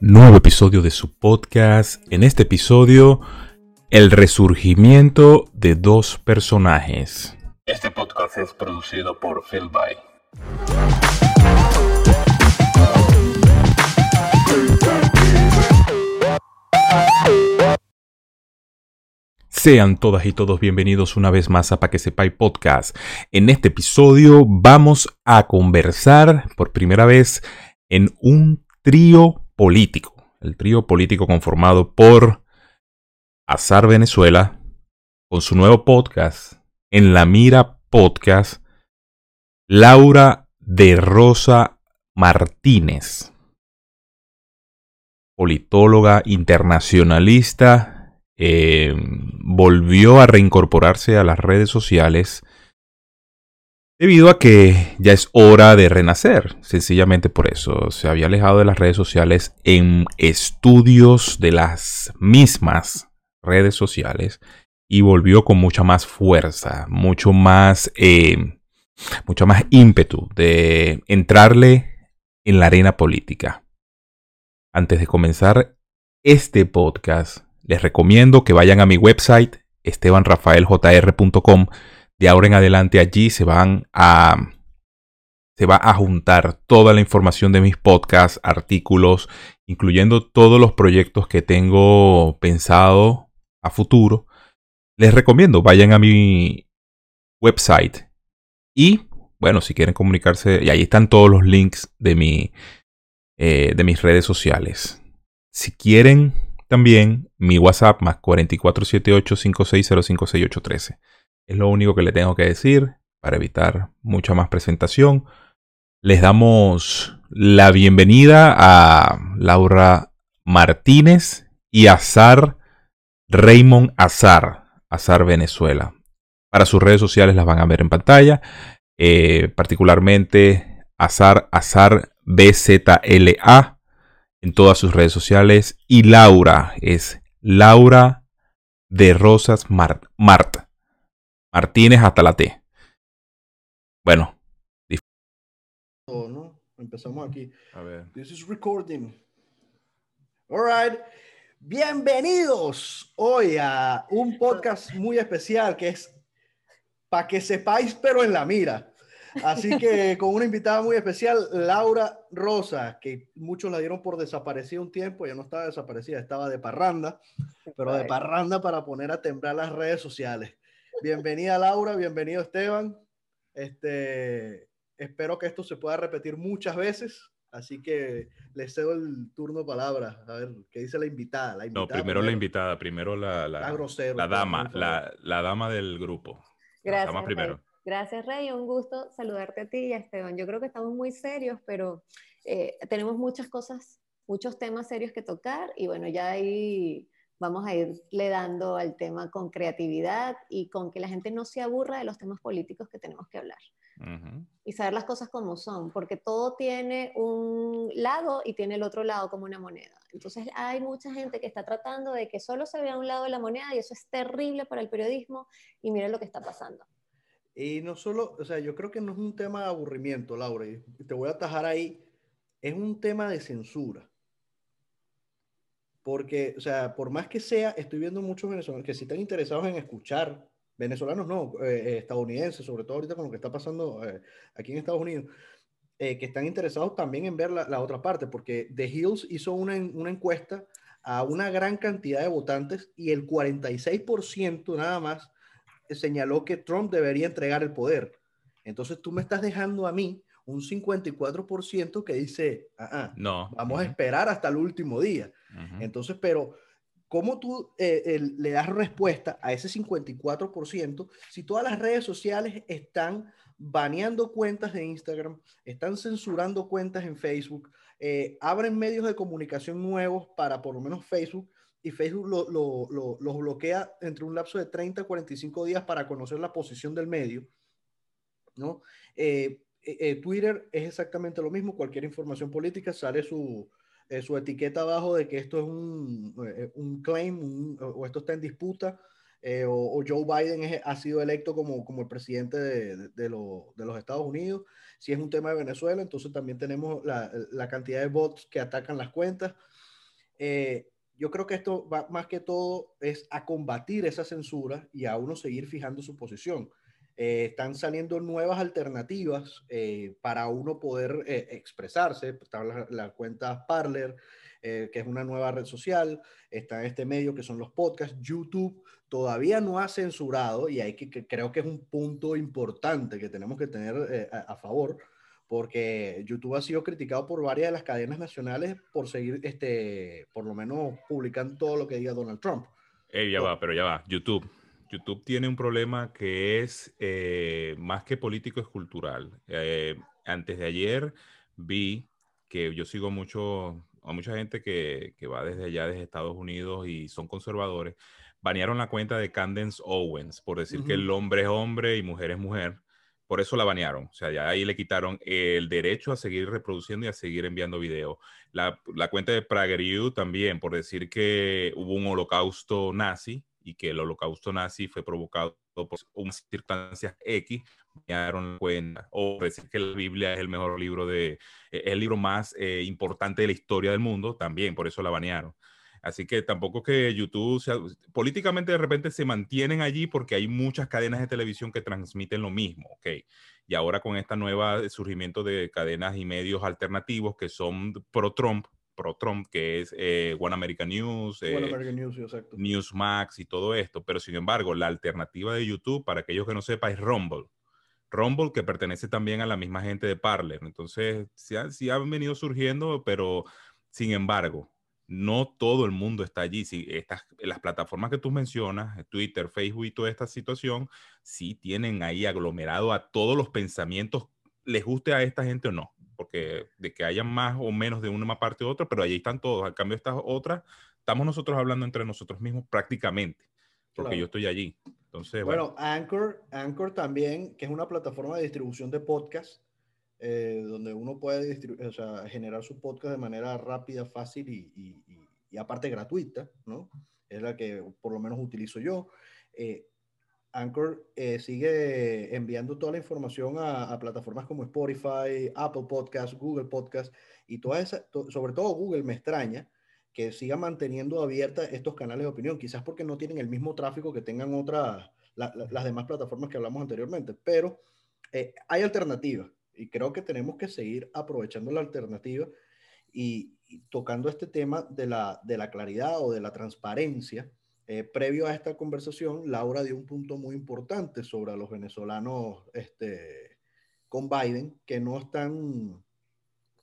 nuevo episodio de su podcast. En este episodio, el resurgimiento de dos personajes. Este podcast es producido por Phil By. Sean todas y todos bienvenidos una vez más a Pa que sepáis podcast. En este episodio vamos a conversar por primera vez en un trío político. El trío político conformado por Azar Venezuela con su nuevo podcast en la Mira Podcast, Laura de Rosa Martínez, politóloga internacionalista eh, volvió a reincorporarse a las redes sociales debido a que ya es hora de renacer, sencillamente por eso. Se había alejado de las redes sociales en estudios de las mismas redes sociales y volvió con mucha más fuerza, mucho más, eh, mucho más ímpetu de entrarle en la arena política. Antes de comenzar este podcast, les recomiendo que vayan a mi website estebanrafaeljr.com. De ahora en adelante allí se van a se va a juntar toda la información de mis podcasts, artículos, incluyendo todos los proyectos que tengo pensado a futuro. Les recomiendo, vayan a mi website y, bueno, si quieren comunicarse, y ahí están todos los links de, mi, eh, de mis redes sociales. Si quieren también mi WhatsApp más 4478-56056813. Es lo único que le tengo que decir para evitar mucha más presentación. Les damos la bienvenida a Laura Martínez y Azar Raymond Azar, Azar Venezuela. Para sus redes sociales las van a ver en pantalla. Eh, particularmente Azar Azar BZLA en todas sus redes sociales. Y Laura es Laura de Rosas Mart. Martínez hasta la T. Bueno. ¿no? Empezamos aquí. A ver. This is recording. All right. Bienvenidos hoy a un podcast muy especial que es para que sepáis, pero en la mira. Así que con una invitada muy especial, Laura Rosa, que muchos la dieron por desaparecida un tiempo, ya no estaba desaparecida, estaba de parranda, pero de parranda para poner a temblar las redes sociales. Bienvenida Laura, bienvenido Esteban. Este, espero que esto se pueda repetir muchas veces, así que le cedo el turno palabra. A ver, ¿qué dice la invitada? La no, primero, la invitada, primero la, la, la, grosero, la dama, la, la, dama del grupo. Gracias. La dama primero. Gracias, Rey. Un gusto saludarte a ti y a Esteban. Yo creo que estamos muy serios, pero eh, tenemos muchas cosas, muchos temas serios que tocar y bueno, ya ahí vamos a irle dando al tema con creatividad y con que la gente no se aburra de los temas políticos que tenemos que hablar. Y saber las cosas como son, porque todo tiene un lado y tiene el otro lado como una moneda. Entonces hay mucha gente que está tratando de que solo se vea un lado de la moneda y eso es terrible para el periodismo y mira lo que está pasando. Y no solo, o sea, yo creo que no es un tema de aburrimiento, Laura, y te voy a atajar ahí, es un tema de censura. Porque, o sea, por más que sea, estoy viendo muchos venezolanos que sí están interesados en escuchar, venezolanos no, eh, eh, estadounidenses, sobre todo ahorita con lo que está pasando eh, aquí en Estados Unidos, que están interesados también en ver la, la, otra parte, porque The Hills hizo una, una encuesta a una gran cantidad de votantes y el 46% nada más señaló que Trump debería entregar el poder. Entonces tú me estás dejando a mí un 54% que dice, ah, ah no. vamos a esperar hasta el último día. Entonces, pero ¿cómo tú eh, le das respuesta a ese 54% si todas las redes sociales están baneando cuentas de Instagram, están censurando cuentas en Facebook, eh, abren medios de comunicación nuevos para por lo menos Facebook y Facebook lo, lo, los bloquea entre un lapso de 30 a 45 días para conocer la posición del medio. ¿no? Eh, eh, eh, Twitter es exactamente lo mismo, cualquier información política sale su, su etiqueta abajo de que esto es un, un claim o esto está en disputa. O, Joe Biden ha sido electo como, como el presidente de, de, de, los Estados Unidos. Si es un tema de Venezuela, entonces también tenemos la, la cantidad de bots que atacan las cuentas. eh, yo creo que esto va más que todo es a combatir esa censura y a uno seguir fijando su posición. Eh, están saliendo nuevas alternativas eh, para uno poder eh, expresarse. Está la, la, cuenta Parler, que es una nueva red social. Está este medio que son los podcasts. YouTube todavía no ha censurado y hay que, que creo que es un punto importante que tenemos que tener a, a favor porque YouTube ha sido criticado por varias de las cadenas nacionales por seguir, este, por lo menos publicando todo lo que diga Donald Trump. Hey, ya va, pero ya va. YouTube. YouTube tiene un problema que es eh, más que político, es cultural. Eh, antes de ayer vi que yo sigo mucho a mucha gente que, que, va desde allá, desde Estados Unidos y son conservadores. Banearon la cuenta de Candence Owens por decir uh -huh. que el hombre es hombre y mujer es mujer por eso la banearon. O sea, ya ahí le quitaron el derecho a seguir reproduciendo y a seguir enviando videos. La, la, cuenta de PragerU también, por decir que hubo un holocausto nazi y que el holocausto nazi fue provocado por unas circunstancias X, la cuenta. O decir que la Biblia es el mejor libro de, es el libro más eh, importante de la historia del mundo, también por eso la banearon. Así que tampoco que YouTube, sea, políticamente de repente se mantienen allí porque hay muchas cadenas de televisión que transmiten lo mismo, ¿ok? Y ahora con esta nueva surgimiento de cadenas y medios alternativos que son pro-Trump, pro-Trump, que es eh, One American News, eh, One American News, exacto. Newsmax y todo esto, pero sin embargo, la alternativa de YouTube, para aquellos que no sepan, es Rumble. Rumble, que pertenece también a la misma gente de Parler. Entonces, sí, sí han venido surgiendo, pero sin embargo, no todo el mundo está allí. Si estas, las plataformas que tú mencionas, Twitter, Facebook y toda esta situación, sí tienen ahí aglomerado a todos los pensamientos, les guste a esta gente o no, porque de que haya más o menos de una parte u otra, pero allí están todos. Al cambio, estas otras, estamos nosotros hablando entre nosotros mismos prácticamente, porque claro. yo estoy allí. Entonces, bueno, bueno, Anchor, Anchor también, que es una plataforma de distribución de podcast eh, donde uno puede o sea, generar su podcast de manera rápida, fácil y, y, y, y, aparte gratuita, ¿no? Es la que por lo menos utilizo yo. Eh, Anchor eh, sigue enviando toda la información a, a, plataformas como Spotify, Apple Podcast, Google Podcast y toda esa, to, sobre todo Google me extraña que siga manteniendo abiertas estos canales de opinión, quizás porque no tienen el mismo tráfico que tengan otras, la, la, las demás plataformas que hablamos anteriormente, pero eh, hay alternativas y creo que tenemos que seguir aprovechando la alternativa y, y tocando este tema de la, de la, claridad o de la transparencia. Eh, previo a esta conversación, Laura dio un punto muy importante sobre a los venezolanos este, con Biden, que no están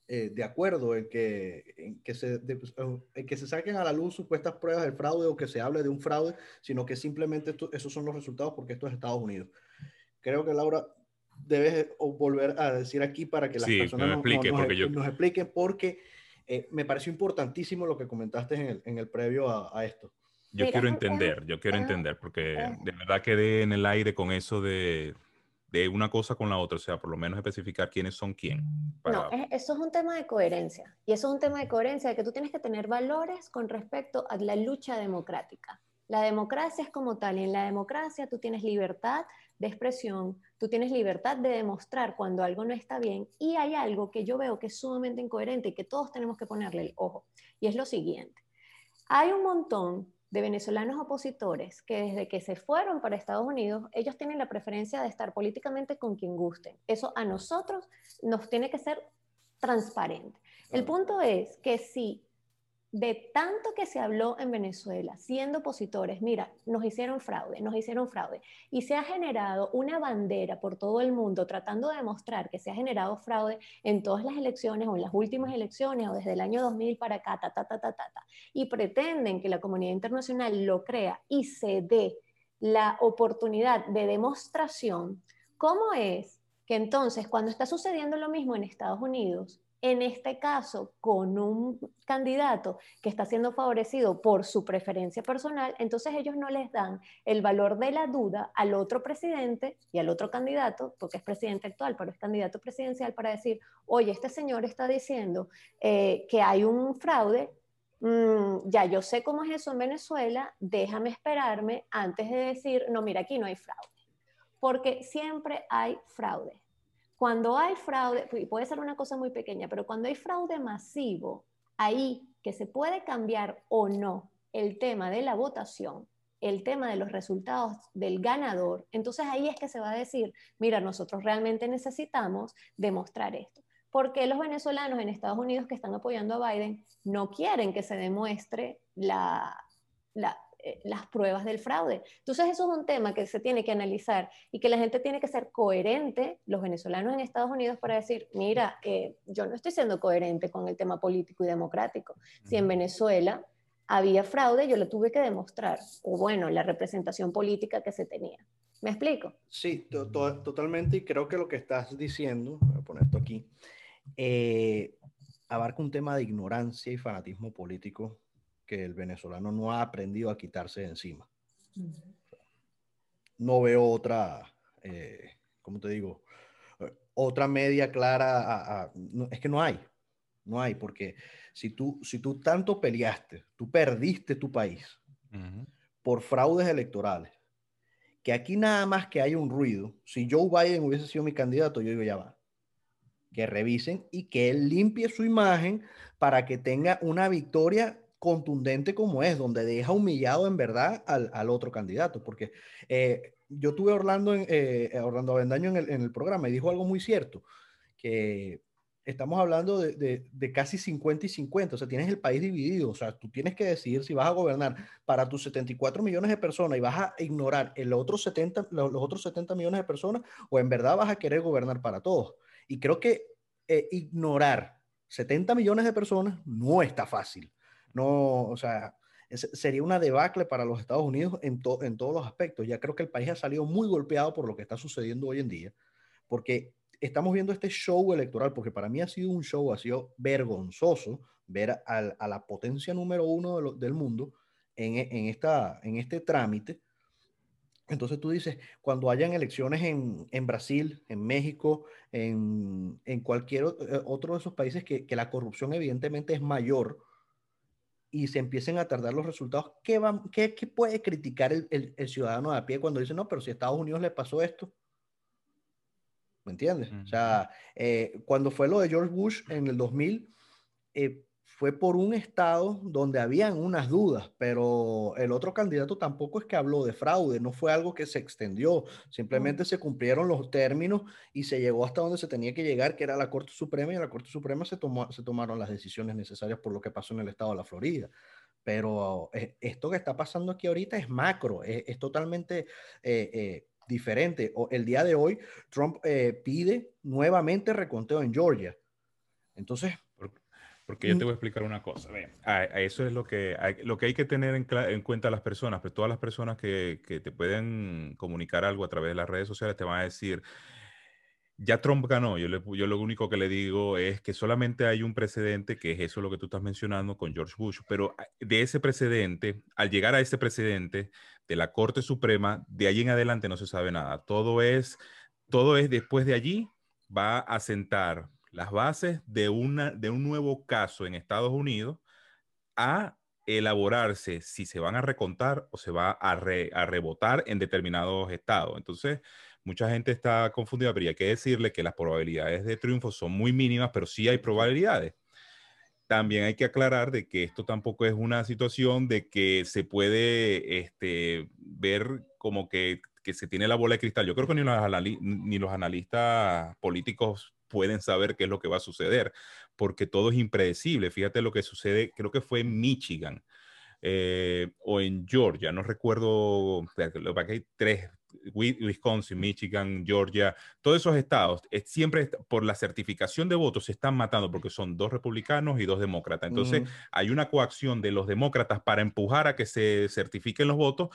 eh, de acuerdo en que, en, que se, de, en que se saquen a la luz supuestas pruebas del fraude o que se hable de un fraude, sino que simplemente esto, esos son los resultados porque esto es Estados Unidos. Creo que Laura debes volver a decir aquí para que las sí, personas me explique, nos, porque nos, yo... nos, expliquen, porque eh, me pareció importantísimo lo que comentaste en el, en el previo a, a esto. Yo Mira, quiero entender, yo quiero entender, porque de verdad quedé en el aire con eso de, de una cosa con la otra, o sea, por lo menos especificar quiénes son quién. Para... No, eso es un tema de coherencia, y eso es un tema de coherencia de que tú tienes que tener valores con respecto a la lucha democrática. La democracia es como tal, y en la democracia tú tienes libertad de expresión, tú tienes libertad de demostrar cuando algo no está bien, y hay algo que yo veo que es sumamente incoherente y que todos tenemos que ponerle el ojo, y es lo siguiente. Hay un montón de venezolanos opositores que desde que se fueron para Estados Unidos, ellos tienen la preferencia de estar políticamente con quien gusten. Eso a nosotros nos tiene que ser transparente. El punto es que si de tanto que se habló en Venezuela, siendo opositores, mira, nos hicieron fraude, nos hicieron fraude, y se ha generado una bandera por todo el mundo tratando de demostrar que se ha generado fraude en todas las elecciones o en las últimas elecciones o desde el año 2000 para acá, ta, ta, ta, ta, ta, y pretenden que la comunidad internacional lo crea y se dé la oportunidad de demostración, ¿cómo es que entonces cuando está sucediendo lo mismo en Estados Unidos, en este caso con un candidato que está siendo favorecido por su preferencia personal, entonces ellos no les dan el valor de la duda al otro presidente y al otro candidato, porque es presidente actual, pero es candidato presidencial, para decir, oye, este señor está diciendo eh, que hay un fraude, mm, ya yo sé cómo es eso en Venezuela, déjame esperarme antes de decir, no, mira, aquí no hay fraude, porque siempre hay fraude cuando hay fraude, puede ser una cosa muy pequeña, pero cuando hay fraude masivo, ahí que se puede cambiar o no el tema de la votación, el tema de los resultados del ganador, entonces ahí es que se va a decir, mira, nosotros realmente necesitamos demostrar esto. Porque los venezolanos en Estados Unidos que están apoyando a Biden no quieren que se demuestre la, eh, las pruebas del fraude. Entonces eso es un tema que se tiene que analizar y que la gente tiene que ser coherente, los venezolanos en Estados Unidos, para decir, mira, eh, yo no estoy siendo coherente con el tema político y democrático. Si en Venezuela había fraude, yo lo tuve que demostrar, o bueno, la representación política que se tenía. ¿Me explico? Sí, totalmente, y creo que lo que estás diciendo, voy a poner esto aquí, eh, abarca un tema de ignorancia y fanatismo político que el venezolano no ha aprendido a quitarse de encima. No veo otra, eh, ¿cómo te digo? Otra media clara, es que no hay, no hay, porque si tú, si tú tanto peleaste, tú perdiste tu país por fraudes electorales, que aquí nada más que hay un ruido, si Joe Biden hubiese sido mi candidato, yo digo, ya va, que revisen y que él limpie su imagen para que tenga una victoria contundente como es, donde deja humillado en verdad al, otro candidato, porque eh, yo tuve Orlando, en, eh, Orlando Avendaño en el, en el, programa y dijo algo muy cierto, que estamos hablando de, de, casi 50 y 50, o sea, tienes el país dividido, o sea, tú tienes que decidir si vas a gobernar para tus 74 millones de personas y vas a ignorar el otro 70, los, otros 70 millones de personas o en verdad vas a querer gobernar para todos. Y creo que eh, ignorar 70 millones de personas no está fácil. No, o sea, sería una debacle para los Estados Unidos en, en todos los aspectos. Ya creo que el país ha salido muy golpeado por lo que está sucediendo hoy en día, porque estamos viendo este show electoral, porque para mí ha sido un show, ha sido vergonzoso ver a, la potencia número uno del mundo en, en, esta, en este trámite. Entonces tú dices, cuando hayan elecciones en, en Brasil, en México, en, en, cualquier eh, otro de esos países que, que la corrupción evidentemente es mayor, y se empiecen a tardar los resultados, ¿qué, qué, puede criticar el, el, ciudadano de a pie cuando dice, no, pero si a Estados Unidos le pasó esto? ¿Me entiendes? O sea, eh, cuando fue lo de George Bush en el 2000, eh, fue por un estado donde habían unas dudas, pero el otro candidato tampoco es que habló de fraude, no fue algo que se extendió, simplemente se cumplieron los términos y se llegó hasta donde se tenía que llegar, que era la Corte Suprema, y en la Corte Suprema se, tomó, se tomaron las decisiones necesarias por lo que pasó en el estado de la Florida. Pero eh, esto que está pasando aquí ahorita es macro, es, totalmente... Eh, eh, diferente. El día de hoy, Trump pide nuevamente reconteo en Georgia. Entonces, porque yo te voy a explicar una cosa. A, eso es lo que, hay, lo que hay que tener en, cuenta las personas, pero pues todas las personas que, que, te pueden comunicar algo a través de las redes sociales te van a decir, ya Trump ganó. Yo, yo lo único que le digo es que solamente hay un precedente, que es eso lo que tú estás mencionando con George Bush, pero ah, de ese precedente, al llegar a ese precedente de la Corte Suprema, de allí en adelante no se sabe nada. Todo es, todo es después de allí, va a sentar las bases de, una, de un nuevo caso en Estados Unidos a elaborarse si se van a recontar o se va a, a rebotar en determinados estados. Entonces, mucha gente está confundida, pero hay que decirle que las probabilidades de triunfo son muy mínimas, pero sí hay probabilidades. También hay que aclarar de que esto tampoco es una situación de que se puede este, ver como que, que, se tiene la bola de cristal. Yo creo que ni los, ni los analistas políticos pueden saber qué es lo que va a suceder, porque todo es impredecible. Fíjate lo que sucede, creo que fue en Michigan eh, o en Georgia, no recuerdo, que hay tres, Wisconsin, Michigan, Georgia, todos esos estados, siempre por la certificación de votos se están matando porque son dos republicanos y dos demócratas. Entonces hay una coacción de los demócratas para empujar a que se certifiquen los votos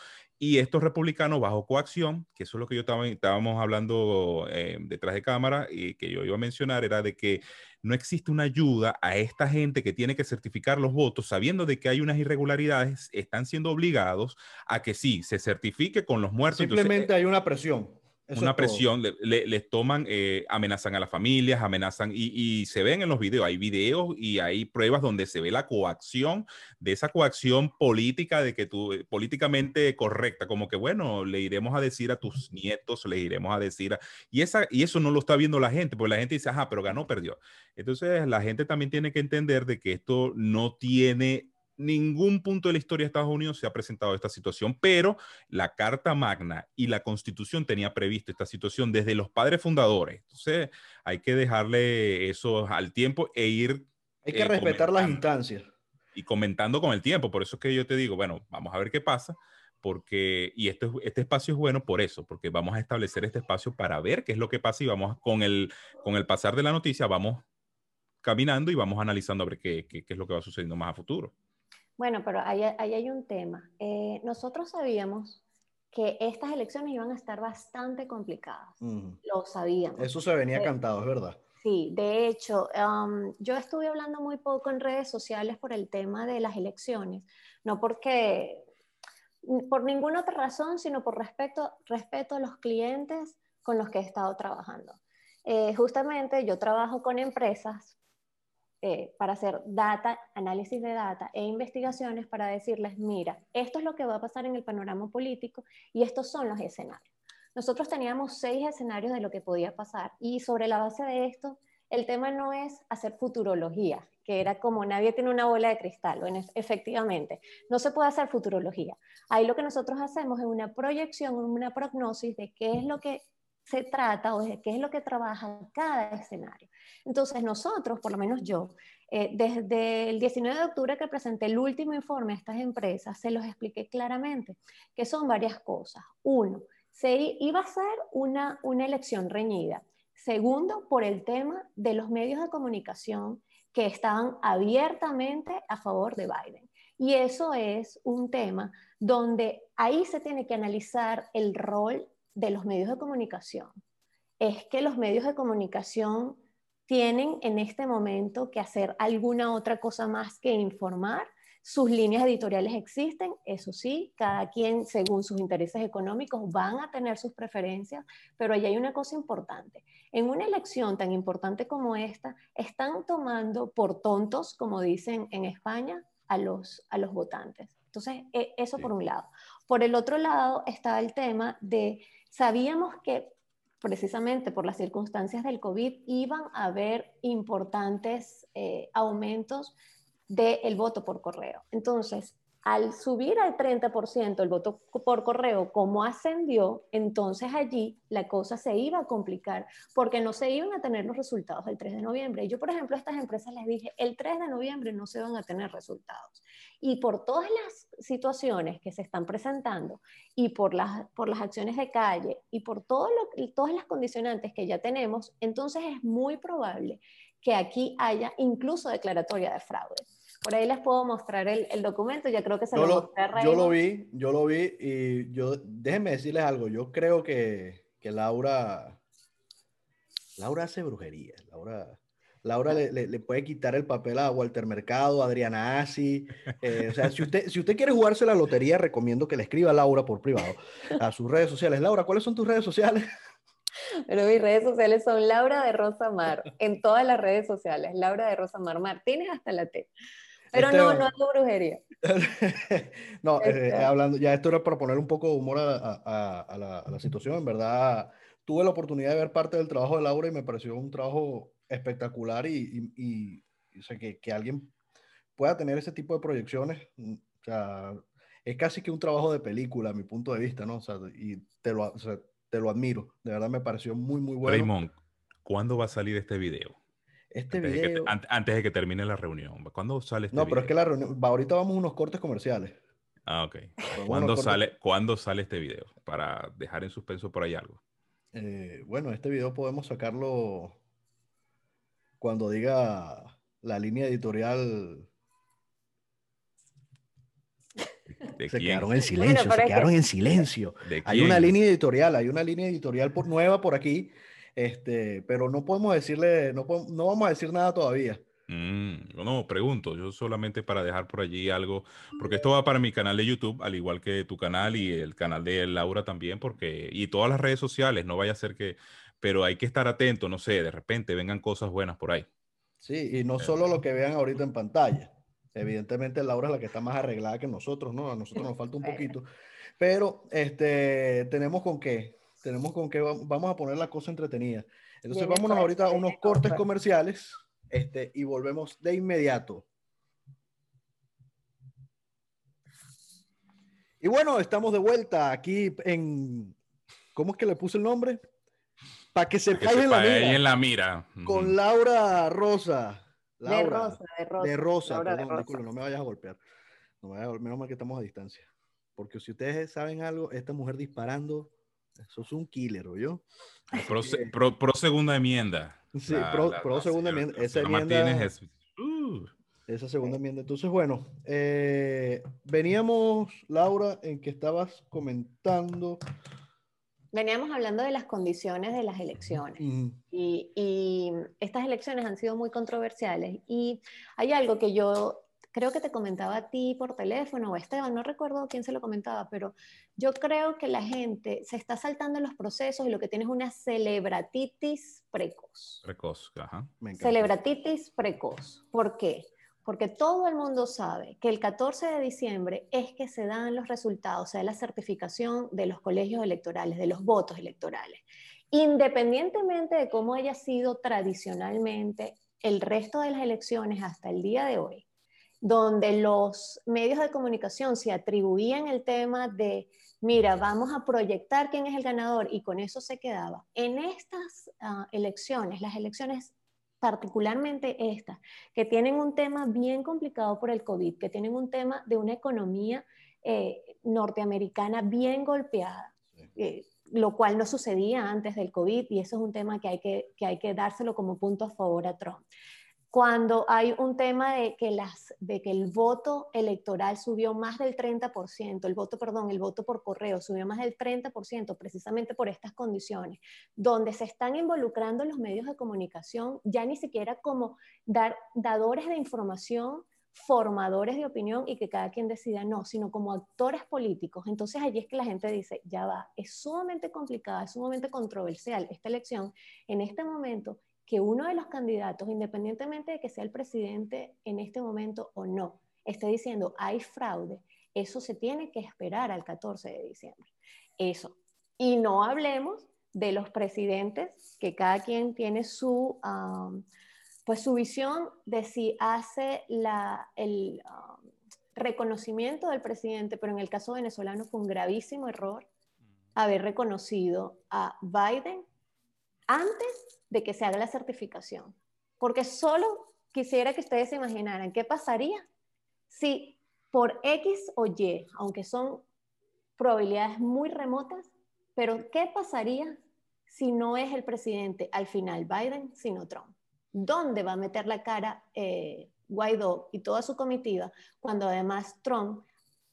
y estos republicanos bajo coacción, que eso es lo que yo estaba, estábamos hablando eh, detrás de cámara y que yo iba a mencionar, era de que no existe una ayuda a esta gente que tiene que certificar los votos, sabiendo de que hay unas irregularidades, están siendo obligados a que sí, se certifique con los muertos. Simplemente hay una presión. Una presión, les toman, eh, amenazan a las familias, amenazan y, se ven en los videos, hay videos y hay pruebas donde se ve la coacción, de esa coacción política, de que tú, eh, políticamente correcta, como que bueno, le iremos a decir a tus nietos, le iremos a decir, y, esa, y eso no lo está viendo la gente, porque la gente dice, ajá, pero ganó, perdió. Entonces la gente también tiene que entender de que esto no tiene ningún punto de la historia de Estados Unidos se ha presentado esta situación, pero la Carta Magna y la Constitución tenía previsto esta situación desde los padres fundadores. Entonces, hay que dejarle eso al tiempo e ir. Hay que eh, respetar las instancias. Y comentando con el tiempo. Por eso es que yo te digo, bueno, vamos a ver qué pasa. Porque, y este, este espacio es bueno por eso, porque vamos a establecer este espacio para ver qué es lo que pasa y vamos con el, con el pasar de la noticia, vamos caminando y vamos analizando a ver qué, qué, qué es lo que va sucediendo más a futuro. Bueno, pero ahí, hay un tema. Eh, nosotros sabíamos que estas elecciones iban a estar bastante complicadas. Lo sabíamos. Eso se venía cantado, es verdad. Sí, de hecho, um, yo estuve hablando muy poco en redes sociales por el tema de las elecciones, no porque, por ninguna otra razón, sino por respeto, respeto a los clientes con los que he estado trabajando. Eh, justamente yo trabajo con empresas eh, para hacer data, análisis de data e investigaciones para decirles, mira, esto es lo que va a pasar en el panorama político y estos son los escenarios. Nosotros teníamos seis escenarios de lo que podía pasar y sobre la base de esto, el tema no es hacer futurología, que era como nadie tiene una bola de cristal, efectivamente, no se puede hacer futurología. Ahí lo que nosotros hacemos es una proyección, una prognosis de qué es lo que se trata o de qué es lo que trabaja cada escenario. Entonces nosotros, por lo menos yo, eh, desde el 19 de octubre que presenté el último informe a estas empresas, se los expliqué claramente, que son varias cosas. Uno, se iba a ser una, una elección reñida. Segundo, por el tema de los medios de comunicación que estaban abiertamente a favor de Biden. Y eso es un tema donde ahí se tiene que analizar el rol de los medios de comunicación es que los medios de comunicación tienen en este momento que hacer alguna otra cosa más que informar. Sus líneas editoriales existen, eso sí, cada quien según sus intereses económicos van a tener sus preferencias, pero ahí hay una cosa importante. En una elección tan importante como esta, están tomando por tontos, como dicen en España, a los, a los votantes. Entonces, e, eso por un lado. Por el otro lado está el tema de Sabíamos que precisamente por las circunstancias del COVID iban a haber importantes eh, aumentos del voto por correo. Entonces, al subir al 30% el voto por correo, como ascendió, entonces allí la cosa se iba a complicar porque no se iban a tener los resultados el 3 de noviembre. Yo, por ejemplo, a estas empresas les dije, el 3 de noviembre no se van a tener resultados. Y por todas las situaciones que se están presentando y por las, por las acciones de calle y por todas las condicionantes que ya tenemos, entonces es muy probable que aquí haya incluso declaratoria de fraude. Por ahí les puedo mostrar el, el documento, ya creo que se lo, lo mostré a Yo lo vi, yo lo vi y yo, déjenme decirles algo, yo creo que, que Laura, Laura hace brujería, Laura... Laura le, le, puede quitar el papel a Walter Mercado, a Adriana Asi. Eh, o sea, si usted, si usted quiere jugarse la lotería, recomiendo que le escriba a Laura por privado a sus redes sociales. Laura, ¿cuáles son tus redes sociales? Pero mis redes sociales son Laura de Rosa Mar, en todas las redes sociales. Laura de Rosa Mar Martínez hasta la T. Pero no, no hago brujería. no, eh, eh, hablando, ya esto era para poner un poco de humor a, a, la, la, situación. En verdad, tuve la oportunidad de ver parte del trabajo de Laura y me pareció un trabajo espectacular y, y, y sé que, que, alguien pueda tener ese tipo de proyecciones. Mm, o sea, es casi que un trabajo de película, a mi punto de vista, ¿no? O sea, y te lo, o sea, te lo admiro. De verdad me pareció muy, muy bueno. Raymond, ¿cuándo va a salir este video? Este antes video. De que, antes de que termine la reunión. ¿Cuándo sale este No, pero es que la reunión. Ahorita vamos a unos cortes comerciales. Ah, ok. ¿Cuándo sale, ¿Cuándo sale este video? Para dejar en suspenso por ahí algo. Eh, bueno, este video podemos sacarlo cuando diga la línea editorial. se quedaron en silencio, se quedaron en silencio. Hay una línea editorial, hay una línea editorial nueva por aquí este, pero no podemos decirle, no, no vamos a decir nada todavía. Mm, no, pregunto, yo solamente para dejar por allí algo, porque esto va para mi canal de YouTube, al igual que tu canal y el canal de Laura también, porque, y todas las redes sociales, no vaya a ser que, pero hay que estar atento, no sé, de repente vengan cosas buenas por ahí. Sí, y no solo lo que vean ahorita en pantalla. Evidentemente Laura es la que está más arreglada que nosotros, ¿no? A nosotros nos falta un poquito. Pero este, tenemos con qué, tenemos con qué, vamos a poner la cosa entretenida. Entonces vámonos ahorita a unos cortes comerciales este, y volvemos de inmediato. Y bueno, estamos de vuelta aquí en, ¿cómo es que le puse el nombre? Para que se caiga en, la mira. Con Laura Rosa. de Rosa, de Rosa. De Rosa, perdón, no me vayas a golpear. No me vayas a golpear, menos mal que estamos a distancia. Porque si ustedes saben algo, esta mujer disparando, eso es un killer, ¿o yo? Pro, segunda enmienda. Sí, pro, segunda enmienda. Esa enmienda. Uh. Esa segunda enmienda. Entonces, bueno, eh, veníamos, Laura, en que estabas comentando. Veníamos hablando de las condiciones de las elecciones y, y, estas elecciones han sido muy controversiales y hay algo que yo creo que te comentaba a ti por teléfono o Esteban, no recuerdo quién se lo comentaba, pero yo creo que la gente se está saltando los procesos y lo que tiene es una celebratitis precoz. Precoz, ajá. Celebratitis precoz. ¿Por qué? Porque todo el mundo sabe que el 14 de diciembre es que se dan los resultados, o sea, la certificación de los colegios electorales, de los votos electorales. Independientemente de cómo haya sido tradicionalmente el resto de las elecciones hasta el día de hoy, donde los medios de comunicación se atribuían el tema de, mira, vamos a proyectar quién es el ganador y con eso se quedaba. En estas ah, elecciones, las elecciones particularmente estas, que tienen un tema bien complicado por el COVID, que tienen un tema de una economía eh, norteamericana bien golpeada, eh, lo cual no sucedía antes del COVID y eso es un tema que hay que, que hay que dárselo como punto a favor a Trump cuando hay un tema de que, las, de que el voto electoral subió más del 30%, el voto, perdón, el voto por correo subió más del 30% precisamente por estas condiciones, donde se están involucrando los medios de comunicación ya ni siquiera como dar, dadores de información, formadores de opinión y que cada quien decida no, sino como actores políticos. Entonces allí es que la gente dice, ya va, es sumamente complicada, es sumamente controversial esta elección en este momento que uno de los candidatos, independientemente de que sea el presidente en este momento o no, esté diciendo hay fraude, eso se tiene que esperar al 14 de diciembre. Eso. Y no hablemos de los presidentes, que cada quien tiene su, pues su visión de si hace la, el reconocimiento del presidente, pero en el caso venezolano fue un gravísimo error haber reconocido a Biden antes de que se haga la certificación. Porque solo quisiera que ustedes se imaginaran qué pasaría si por X o Y, aunque son probabilidades muy remotas, pero ¿qué pasaría si no es el presidente al final Biden, sino Trump? ¿Dónde va a meter la cara eh, Guaidó y toda su comitiva cuando además Trump,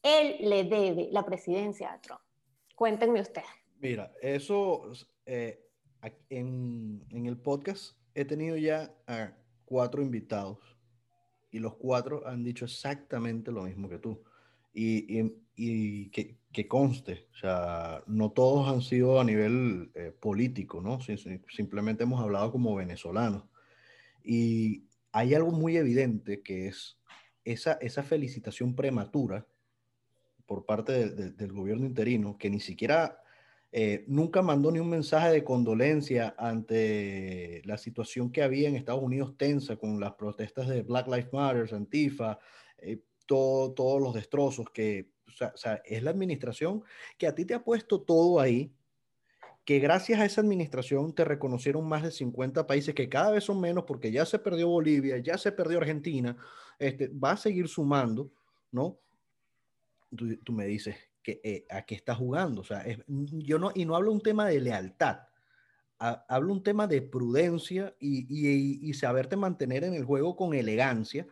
él le debe la presidencia a Trump? Cuéntenme ustedes. Mira, eso eh, en, el podcast he tenido ya a cuatro invitados y los cuatro han dicho exactamente lo mismo que tú. Y, que, conste, o sea, no todos han sido a nivel eh, político, ¿no? simplemente hemos hablado como venezolanos. Y hay algo muy evidente que es esa, esa felicitación prematura por parte del gobierno interino, que ni siquiera eh, nunca mandó ni un mensaje de condolencia ante la situación que había en Estados Unidos tensa con las protestas de Black Lives Matter, Antifa, eh, todo, todos los destrozos que, o sea, es la administración que a ti te ha puesto todo ahí, que gracias a esa administración te reconocieron más de 50 países, que cada vez son menos porque ya se perdió Bolivia, ya se perdió Argentina, este, va a seguir sumando, ¿no? tú me dices, eh, a qué está jugando. O sea, yo no, y no hablo un tema de lealtad, hablo un tema de prudencia y, saberte mantener en el juego con elegancia.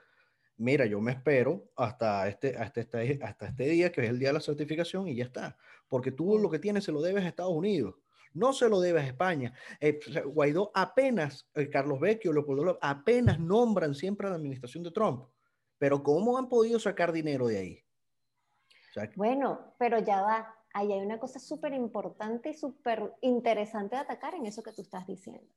Mira, yo me espero hasta este, hasta, este, hasta este día, que es el día de la certificación, y ya está. Porque tú lo que tienes se lo debes a Estados Unidos. no se lo debe a España. Eh, Guaidó apenas, eh, Carlos Vecchio, Leopoldo apenas nombran siempre a la administración de Trump. Pero ¿cómo han podido sacar dinero de ahí? Bueno, pero ya va. Ahí hay una cosa súper importante y súper interesante de atacar en eso que tú estás diciendo.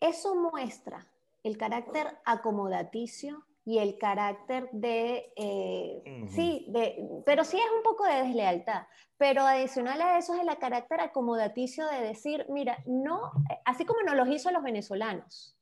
Eso muestra el carácter acomodaticio y el carácter de, eh, sí, de, pero sí es un poco de deslealtad, pero adicional a eso es el carácter acomodaticio de decir, mira, no, así como nos los hizo los venezolanos,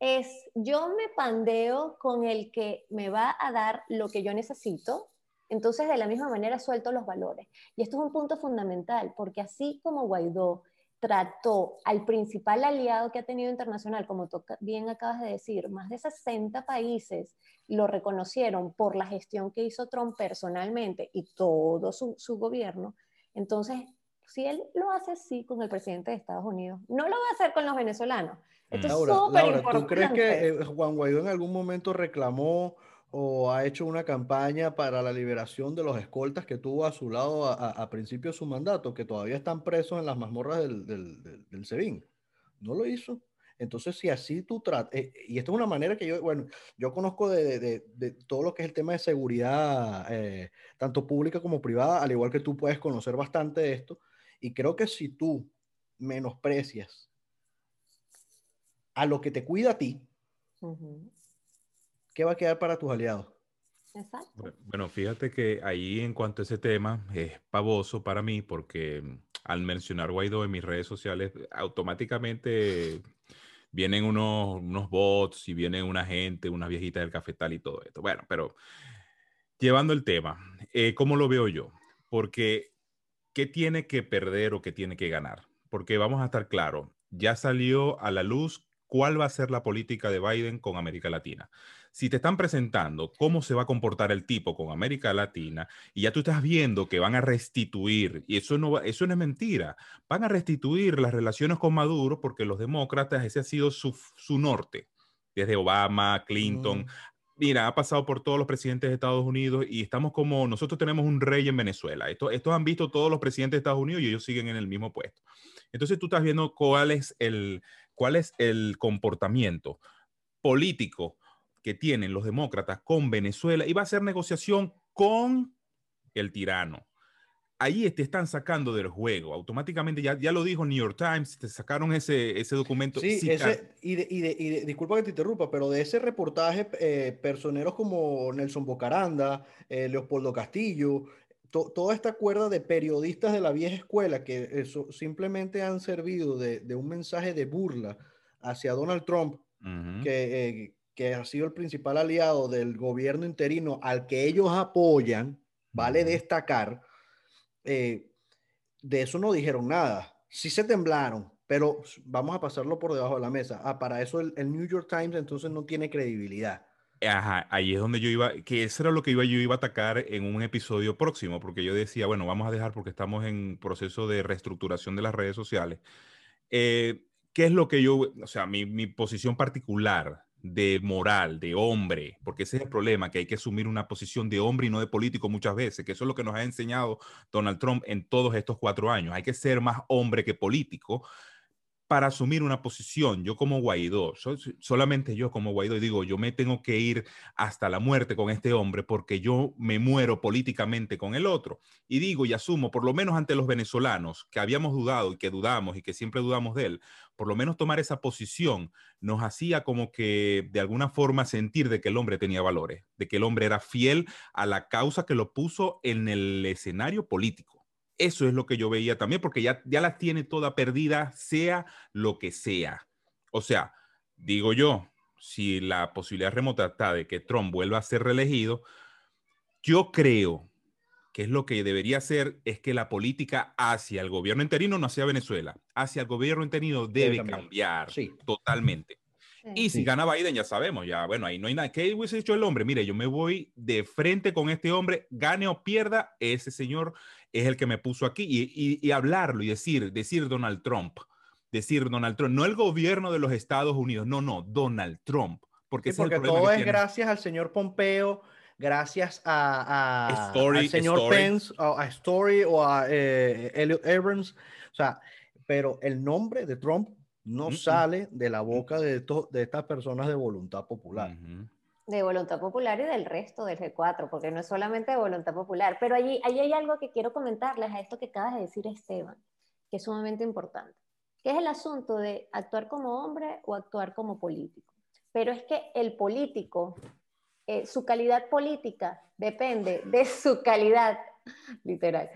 es yo me pandeo con el que me va a dar lo que yo necesito, entonces de la misma manera suelto los valores. Y esto es un punto fundamental, porque así como Guaidó trató al principal aliado que ha tenido internacional, como tú bien acabas de decir, más de 60 países lo reconocieron por la gestión que hizo Trump personalmente y todo su, su gobierno. Entonces, si él lo hace así con el presidente de Estados Unidos, no lo va a hacer con los venezolanos. Esto Laura, es Laura, ¿tú crees que eh, Juan Guaidó en algún momento reclamó o ha hecho una campaña para la liberación de los escoltas que tuvo a su lado a, principio de su mandato, que todavía están presos en las mazmorras del, del, del, SEBIN. No lo hizo. Entonces, si así tú tratas, eh, y esto es una manera que yo, bueno, yo conozco de, de, de todo lo que es el tema de seguridad, eh, tanto pública como privada, al igual que tú puedes conocer bastante de esto, y creo que si tú menosprecias a lo que te cuida a ti, ¿qué va a quedar para tus aliados? Exacto. Bueno, fíjate que ahí en cuanto a ese tema es pavoso para mí porque mm, al mencionar Guaidó en mis redes sociales, automáticamente vienen unos, unos bots y viene una gente, unas viejitas del cafetal y todo esto. Bueno, pero llevando el tema, eh, ¿cómo lo veo yo? Porque, ¿qué tiene que perder o qué tiene que ganar? Porque vamos a estar claros, ya salió a la luz cuál va a ser la política de Biden con América Latina si te están presentando cómo se va a comportar el tipo con América Latina y ya tú estás viendo que van a restituir, y eso no, eso no es mentira, van a restituir las relaciones con Maduro porque los demócratas, ese ha sido su, su norte, desde Obama, Clinton. Mm. Mira, ha pasado por todos los presidentes de Estados Unidos y estamos como, nosotros tenemos un rey en Venezuela. Esto, estos han visto todos los presidentes de Estados Unidos y ellos siguen en el mismo puesto. Entonces tú estás viendo cuál es el, cuál es el comportamiento político que tienen los demócratas con Venezuela y va a ser negociación con el tirano. Ahí te están sacando del juego. Automáticamente, ya, ya lo dijo New York Times, te sacaron ese, ese documento. Sí, ese, y, de, y, de, y disculpa que te interrumpa, pero de ese reportaje, eh, personeros como Nelson Bocaranda, eh, Leopoldo Castillo, toda esta cuerda de periodistas de la vieja escuela que eso, simplemente han servido de, de, un mensaje de burla hacia Donald Trump, que, eh, que ha sido el principal aliado del gobierno interino al que ellos apoyan, vale destacar, eh, de eso no dijeron nada. Sí se temblaron, pero vamos a pasarlo por debajo de la mesa. Ah, para eso el, New York Times entonces no tiene credibilidad. Ajá, ahí es donde yo iba, que eso era lo que iba, yo iba a atacar en un episodio próximo, porque yo decía, bueno, vamos a dejar porque estamos en proceso de reestructuración de las redes sociales. Eh, ¿Qué es lo que yo, o sea, mi, mi posición particular de moral, de hombre, porque ese es el problema, que hay que asumir una posición de hombre y no de político muchas veces, que eso es lo que nos ha enseñado Donald Trump en todos estos cuatro años. Hay que ser más hombre que político para asumir una posición. Yo como Guaidó, solamente yo como Guaidó digo, yo me tengo que ir hasta la muerte con este hombre porque yo me muero políticamente con el otro. Y digo y asumo, por lo menos ante los venezolanos, que habíamos dudado y que dudamos y que siempre dudamos de él, por lo menos tomar esa posición nos hacía como que de alguna forma sentir de que el hombre tenía valores, de que el hombre era fiel a la causa que lo puso en el escenario político. Eso es lo que yo veía también, porque ya, ya la tiene toda perdida, sea lo que sea. O sea, digo yo, si la posibilidad remota está de que Trump vuelva a ser reelegido, yo creo que es lo que debería ser, es que la política hacia el gobierno interino, no hacia Venezuela, hacia el gobierno interino debe, cambiar totalmente. Y si gana Biden, ya sabemos, ya, bueno, ahí no hay nada. ¿Qué hubiese dicho el hombre? Mire, yo me voy de frente con este hombre, gane o pierda, ese señor es el que me puso aquí. Y, hablarlo y decir, decir Donald Trump, decir Donald Trump, no el gobierno de los Estados Unidos, no, no, Donald Trump. Porque, todo es gracias al señor Pompeo, gracias a, al señor Pence, a Story o a eh, Elliot Abrams. O sea, pero el nombre de Trump no sale de la boca de, de estas personas de voluntad popular. De voluntad popular y del resto del G4, porque no es solamente de voluntad popular. Pero allí, allí hay algo que quiero comentarles a esto que acabas de decir, Esteban, que es sumamente importante, que es el asunto de actuar como hombre o actuar como político. Pero es que el político, eh, su calidad política depende de su calidad, literal,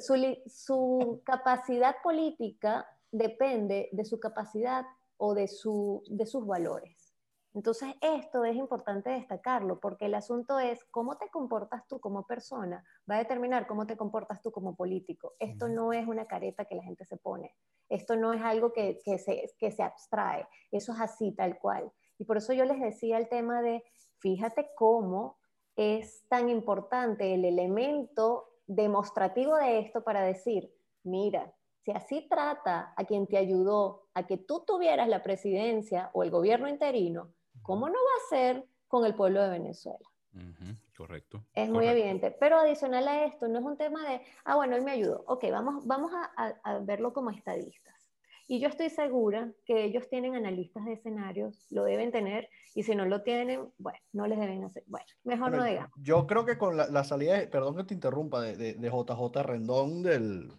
su, su capacidad política depende de su capacidad o de, su, de sus valores. Entonces, esto es importante destacarlo porque el asunto es cómo te comportas tú como persona, va a determinar cómo te comportas tú como político. Esto no es una careta que la gente se pone, esto no es algo que, que, se, que se abstrae, eso es así, tal cual. Y por eso yo les decía el tema de, fíjate cómo es tan importante el elemento demostrativo de esto para decir, mira, si así trata a quien te ayudó a que tú tuvieras la presidencia o el gobierno interino, ¿cómo no va a ser con el pueblo de Venezuela? Correcto. Es muy evidente. Pero adicional a esto, no es un tema de, ah, bueno, él me ayudó. Ok, vamos, vamos a, verlo como estadistas. Y yo estoy segura que ellos tienen analistas de escenarios, lo deben tener, y si no lo tienen, bueno, no les deben hacer. Bueno, mejor no digamos. Yo creo que con la, salida, perdón que te interrumpa, de, de, de JJ Rendón del,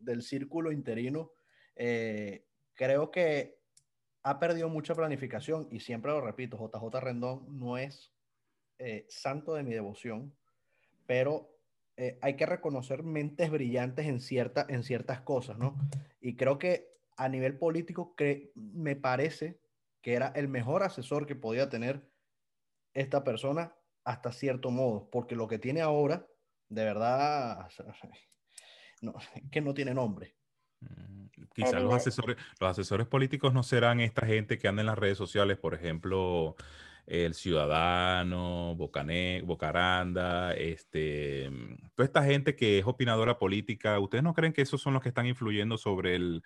del círculo interino, eh, creo que ha perdido mucha planificación y siempre lo repito, JJ Rendón no es eh, santo de mi devoción, pero eh, hay que reconocer mentes brillantes en, cierta, en ciertas cosas, ¿no? Y creo que a nivel político me parece que era el mejor asesor que podía tener esta persona hasta cierto modo, porque lo que tiene ahora, de verdad, no, que no tiene nombre. Mm, quizás los asesores, los asesores políticos no serán esta gente que anda en las redes sociales, por ejemplo, el Ciudadano, Bocané, Bocaranda, este, toda esta gente que es opinadora política. ¿Ustedes no creen que esos son los que están influyendo sobre el,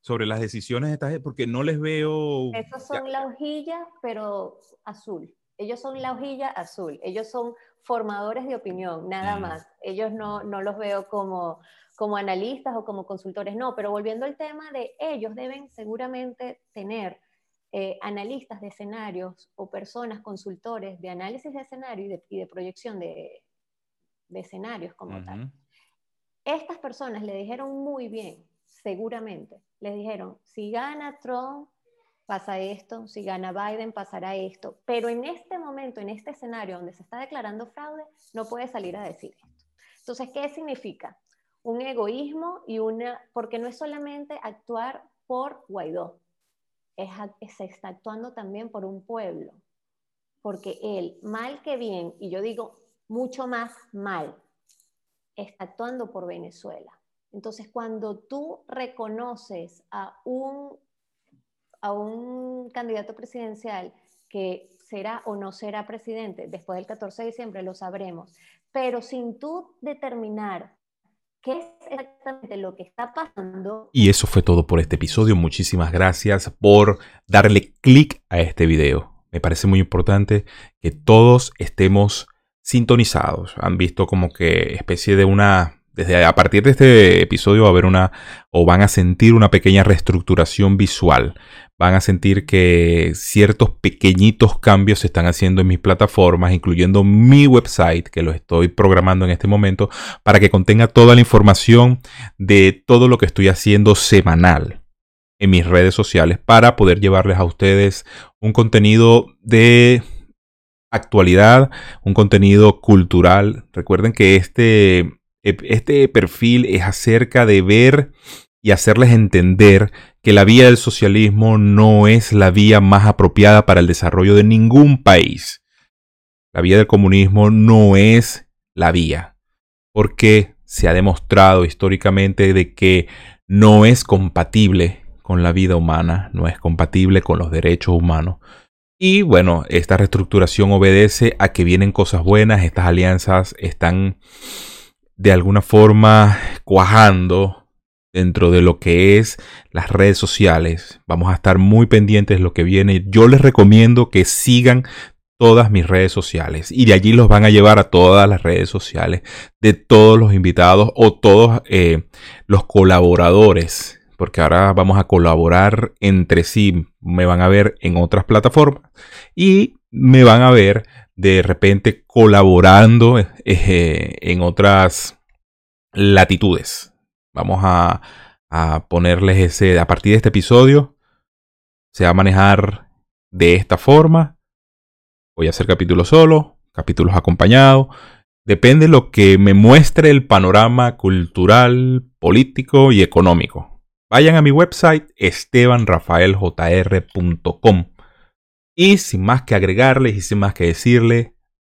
sobre las decisiones de esta gente? Porque no les veo. Esos son la hojilla, pero azul. Ellos son la hojilla azul. Ellos son formadores de opinión, nada mm. más. Ellos no, no los veo como, como analistas o como consultores, no, pero volviendo al tema de ellos deben seguramente tener eh, analistas de escenarios o personas consultores de análisis de escenario y de, proyección de, escenarios como tal. Estas personas le dijeron muy bien, seguramente, les dijeron, si gana Trump, pasa esto, si gana Biden pasará esto, pero en este momento, en este escenario donde se está declarando fraude, no puede salir a decir esto. Entonces, ¿qué significa? Un egoísmo y una, porque no es solamente actuar por Guaidó, es, se está actuando también por un pueblo, porque él, mal que bien, y yo digo mucho más mal, está actuando por Venezuela. Entonces, cuando tú reconoces a un a un candidato presidencial que será o no será presidente después del 14 de diciembre, lo sabremos, pero sin tú determinar qué es exactamente lo que está pasando. Y eso fue todo por este episodio. Muchísimas gracias por darle clic a este video. Me parece muy importante que todos estemos sintonizados. Han visto como que especie de una desde a partir de este episodio va a haber una o van a sentir una pequeña reestructuración visual. Van a sentir que ciertos pequeñitos cambios se están haciendo en mis plataformas, incluyendo mi website, que lo estoy programando en este momento, para que contenga toda la información de todo lo que estoy haciendo semanal en mis redes sociales para poder llevarles a ustedes un contenido de actualidad, un contenido cultural. Recuerden que este este perfil es acerca de ver y hacerles entender que la vía del socialismo no es la vía más apropiada para el desarrollo de ningún país. La vía del comunismo no es la vía, porque se ha demostrado históricamente de que no es compatible con la vida humana, no es compatible con los derechos humanos. Y bueno, esta reestructuración obedece a que vienen cosas buenas, estas alianzas están de alguna forma cuajando dentro de lo que es las redes sociales. Vamos a estar muy pendientes de lo que viene. Yo les recomiendo que sigan todas mis redes sociales y de allí los van a llevar a todas las redes sociales de todos los invitados o todos eh, los colaboradores porque ahora vamos a colaborar entre sí. Me van a ver en otras plataformas y me van a ver de repente colaborando eh, en otras latitudes. Vamos a, a ponerles ese, a partir de este episodio, se va a manejar de esta forma. Voy a hacer capítulos solo, capítulos acompañados. Depende de lo que me muestre el panorama cultural, político y económico. Vayan a mi website estebanrafaeljr.com. Y sin más que agregarles y sin más que decirles,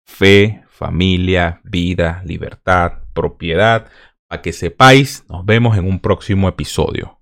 fe, familia, vida, libertad, propiedad, para que sepáis, nos vemos en un próximo episodio.